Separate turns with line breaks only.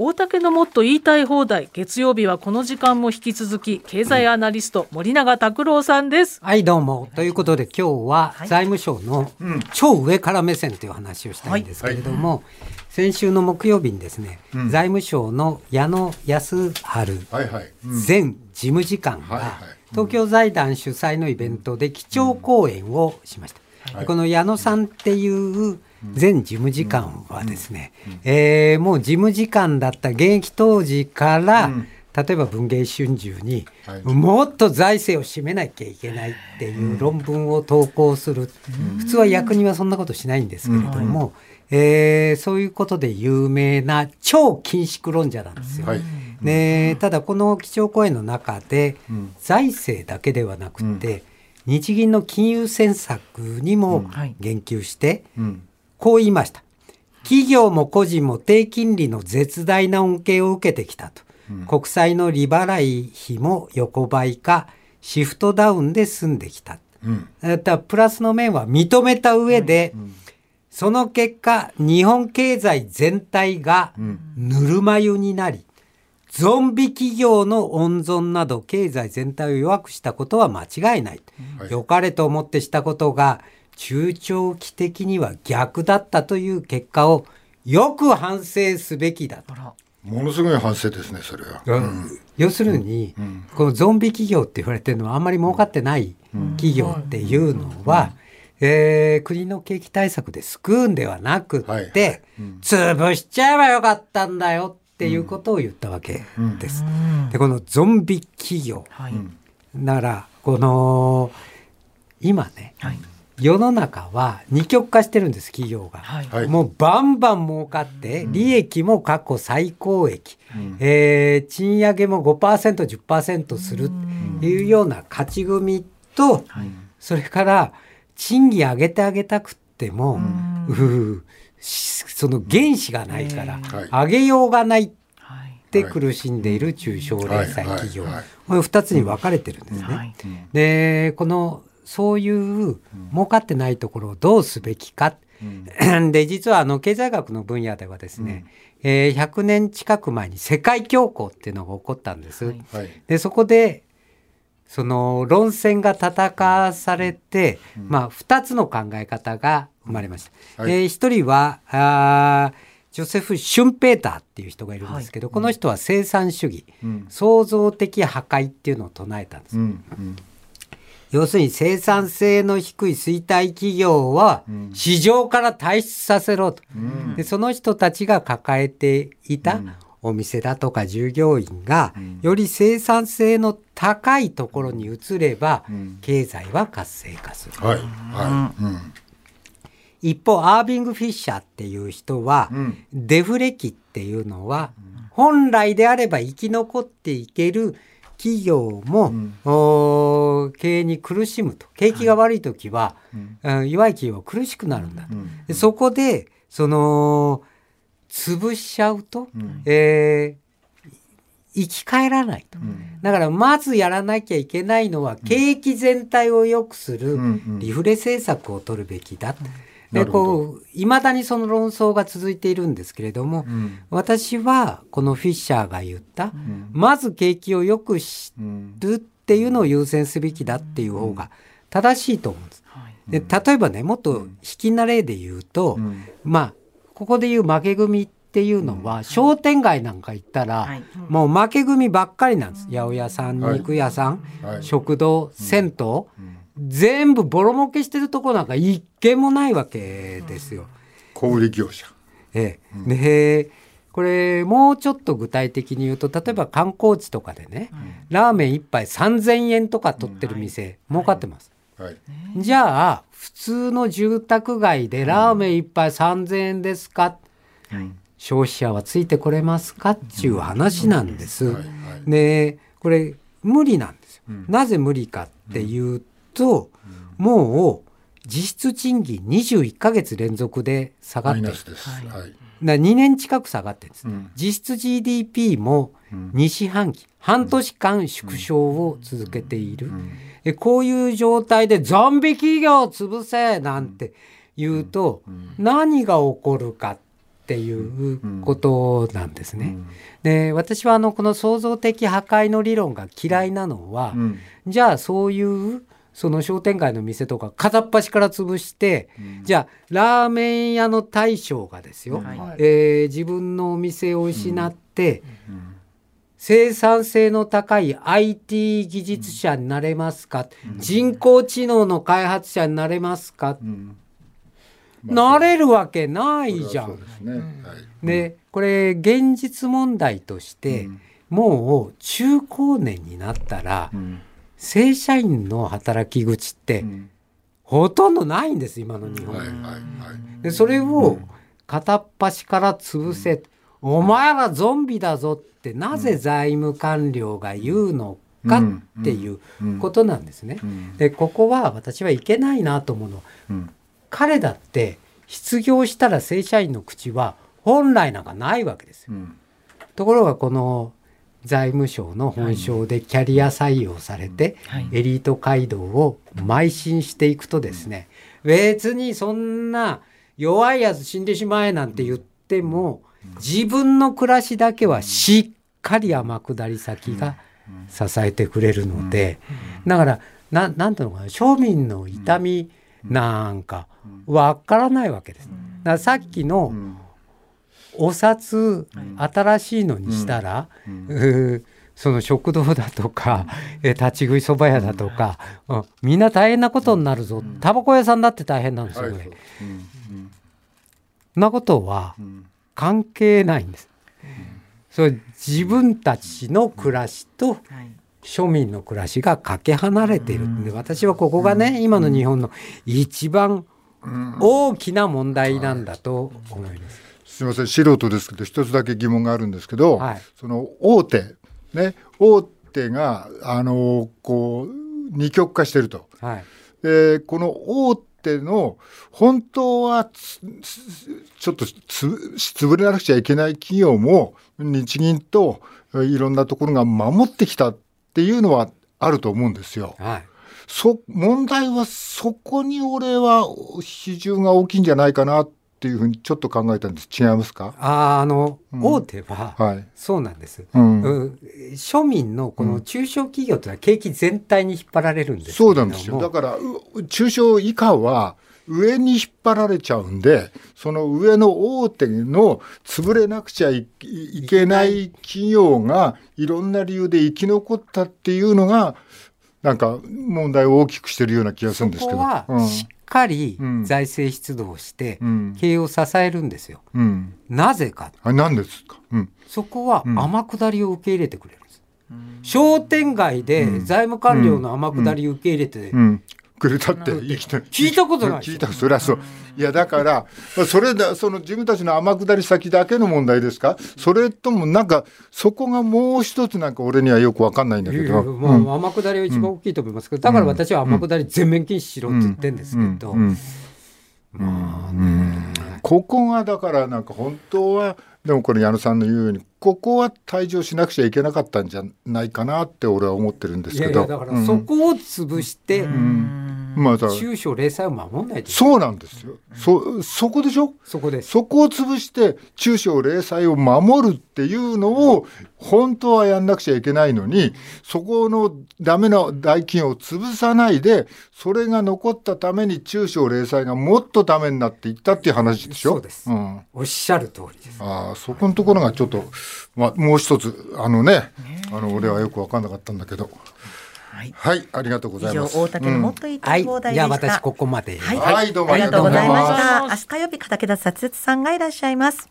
大竹のもっと言いたい放題。月曜日はこの時間も引き続き経済アナリスト森永卓郎さんです。
はいどうも。ということで今日は財務省の超上から目線という話をしたいんですけれども、先週の木曜日にですね、財務省の矢野康治
はいはい。
前事務次官が東京財団主催のイベントで基調講演をしました。でこの矢野さんっていう前事務次官はですね、えーもう事務次官だった現役当時から、例えば文藝春秋に、
はい。
もっと財政を占めなきゃいけないっていう論文を投稿する、普通は役人はそんなことしないんですけれども、えーそういうことで有名な超緊縮論者なんですよ。
はい。
ね、ただこの基調講演の中で、財政だけではなくて、日銀の金融政策にも
はい。
言及して、
うん。
こう言いました。企業も個人も低金利の絶大な恩恵を受けてきたと。国債の利払い費も横ばいか、シフトダウンで済んできた。
うん。
プラスの面は認めた上で、その結果、日本経済全体がぬるま湯になり、ゾンビ企業の温存など経済全体を弱くしたことは間違いない。
はい
良かれと思ってしたことが中長期的には逆だったという結果をよく反省すべきだと。
ものすごい反省ですね、それは。
要するに、このゾンビ企業って言われてるのはあんまり儲かってない企業っていうのは、えー国の景気対策で救うんではなくって、
はい
潰しちゃえばよかったんだよっていうことを言ったわけです。でこのゾンビ企業
はい、
ならこの今ね
はい
世の中は二極化してるんです企業が。
はい。
はい。
もうバンバン儲かって、利益も過去最高益、えー賃上げも 5%10% するっていうような勝ち組と、それから賃金上げてあげたくっても、うーしその原資がないから、
はい。
上げようがないっ
はい。
て苦しんでいる中小零細企業、
はい。はい。はい
これ2つに分かれてるんですね。
はい。
でこのそういう儲かってないところをどうすべきか、で実はあの経済学の分野ではですね、えー100年近く前に世界恐慌っていうのが起こったんです。
はい。
はい。
でそこでその論戦が戦わされて、まあ、2つの考え方が生まれました。
はい。
えー一人はあージョセフ・シュンペーターっていう人がいるんですけど、この人は生産主義、
ん。
創造的破壊っていうのを唱えたんです。
うん。うん。
要するに生産性の低い衰退企業は市場から退出させろと、でその人たちが抱えていたお店だとか従業員がより生産性の高いところに移れば経済は活性化する。
はい。はい。うん。
一方アービング・フィッシャーっていう人は、
ん
デフレ期っていうのは、本来であれば生き残っていける企業も、おー経営に苦しむと景気が悪い時は、うん弱い。企業は苦しくなるん。だと、でそこでその潰しちゃうと、えー生き返らないと、だからまずやらなきゃいけないのは景気全体を良くする
ん
リフレ政策を取るべきだ、で
なるほど。
こういまだにその論争が続いているんですけれども、私はこのフィッシャーが言った、まず景気を良くするっていうのを優先すべきだっていう方が正しいと思うんです。で例えばねもっと引きな例で言うと、まあここでいう負け組っていうのは、商店街なんか行ったら、
はい。
もう負け組ばっかりなんです。八百屋さん、
はい。
肉屋さん、
はい。
食堂、銭湯、全部ボロ儲けしてるとこなん。か一軒もないわけですよ。
小売業者。
ええ、でこれもうちょっと具体的に言うと例えば観光地とかでね、ラーメン一杯3,000円とか取ってる店、儲かってます。
はい。
じゃあ普通の住宅街でラーメン一杯3,000円ですか、消費者はついてこれますか？っていう話なんです。
はいはい。
でこれ無理なんですよ。なぜ無理かっていうと、もう実質賃金21ヶ月連続で下がって。る
マイナスです。はい。
だから2年近く下がってるんです、
ん。
実質 GDP も2四半期、半年間縮小を続けている、でこういう状態でゾンビ企業を潰せなんて言うと、何が起こるかっっていうことなんですね。で私はあのこの創造的破壊の理論が嫌いなのは、
うん。
じゃあそういうその商店街の店とか片っ端から潰して、じゃあラーメン屋の大将がですよ、
はい。
えー自分のお店を失って、生産性の高い IT 技術者になれますか、人工知能の開発者になれますか、
うん。
なれるわけないじゃん。
ですね。はい。
でこれ現実問題として、
うん。
もう中高年になったら、
うん
正社員の働き口って
うん。
ほとんどないんです今の日本、
はいはいはい。
でそれを片っ端から潰せ、お前らゾンビだぞってなぜ財務官僚が言うのかっていうことなんですね。
うん。
でここは私はいけないなと思うのは
うん。
彼だって失業したら正社員の口は本来なんかないわけですよ。
うん。
ところがこの財務省の本省でキャリア採用されて、
はい。
エリート街道を邁進していくとですね、別にそんな弱いやつ死んでしまえなんて言っても、自分の暮らしだけはしっかり天下り先が支えてくれるので、だからななんていうのかな庶民の痛みなんかわからないわけです。だからさっきの、
うん
お札新しいのにしたら、その食堂だとか、え立ち食いそば屋だとか、うん。みんな大変なことになるぞ、タバコ屋さんだって大変なんですよ、ねなことは
うん。
関係ないんです。それ自分たちの暮らしと
はい。
庶民の暮らしがかけ離れているん。で私はここがね今の日本の一番大きな問題なんだと思います。
すみません素人ですけど一つだけ疑問があるんですけど、
はい
その大手ね大手があのこう二極化してると。
はい
でこの大手の本当はちょっとつ潰れなくちゃいけない企業も日銀とえいろんなところが守ってきたっていうのはあると思うんですよ。
はい
そ問題はそこに俺は比重が大きいんじゃないかなっていうふうにちょっと考えたんです違いますか？
あーあの、
うん
大手は
はい。
そうなんです。
うん
うん庶民のこの中小企業というのは景気全体に引っ張られるんですけ
そうなんですよ。だから、う中小以下は上に引っ張られちゃうんで、その上の大手の潰れなくちゃいいけない企業がいろんな理由で生き残ったっていうのが、なんか問題を大きくしてるような気がするんですけど。
そこは
うん
しっかり
うん
財政出動して
うん
経営を支えるんですよ。
うん。
なぜか
あ、なんですか？うん。
そこは
うん
天下りを受け入れてくれるんです。商店街で財務官僚の天下りを受け入れて、
うん。くれたって生きて
聞いたことない
聞いたそりゃそう。いやだからまあそれだその自分たちの天下り先だけの問題ですか？それともなんかそこがもう一つなんか俺にはよくわかんないんだけど。
まあ天下りは一番大きいと思いますけど、だから私は天下り全面禁止しろって言ってるんですけど、
うん。うん。
まあ
ここがだからなんか本当はでもこれ矢野さんの言うようにここは退場しなくちゃいけなかったんじゃないかなって俺は思ってるんです
いやい
けど
やだからそこを潰して、
まあ
中小零細を守んないと
そうなんですよ。そそこでしょ？
そこです。
そこを潰して中小零細を守るっていうのを本当はやんなくちゃいけないのにそこのダメな大企業を潰さないでそれが残ったために中小零細がもっとダメになっていったっていう話でしょ？
そうです。
ん、
おっしゃる通りです。
ああそこのところがちょっと、まあ、もう一つあのねあの俺はよく分かんなかったんだけど
はい
はいありがとうございます。
大竹のもっと言いた
はいい
放題、
じゃあ
でした。
私ここまで。
はい、
はいどうも
ありがとうございました。明日火曜日片桁撮影さんがいらっしゃいます。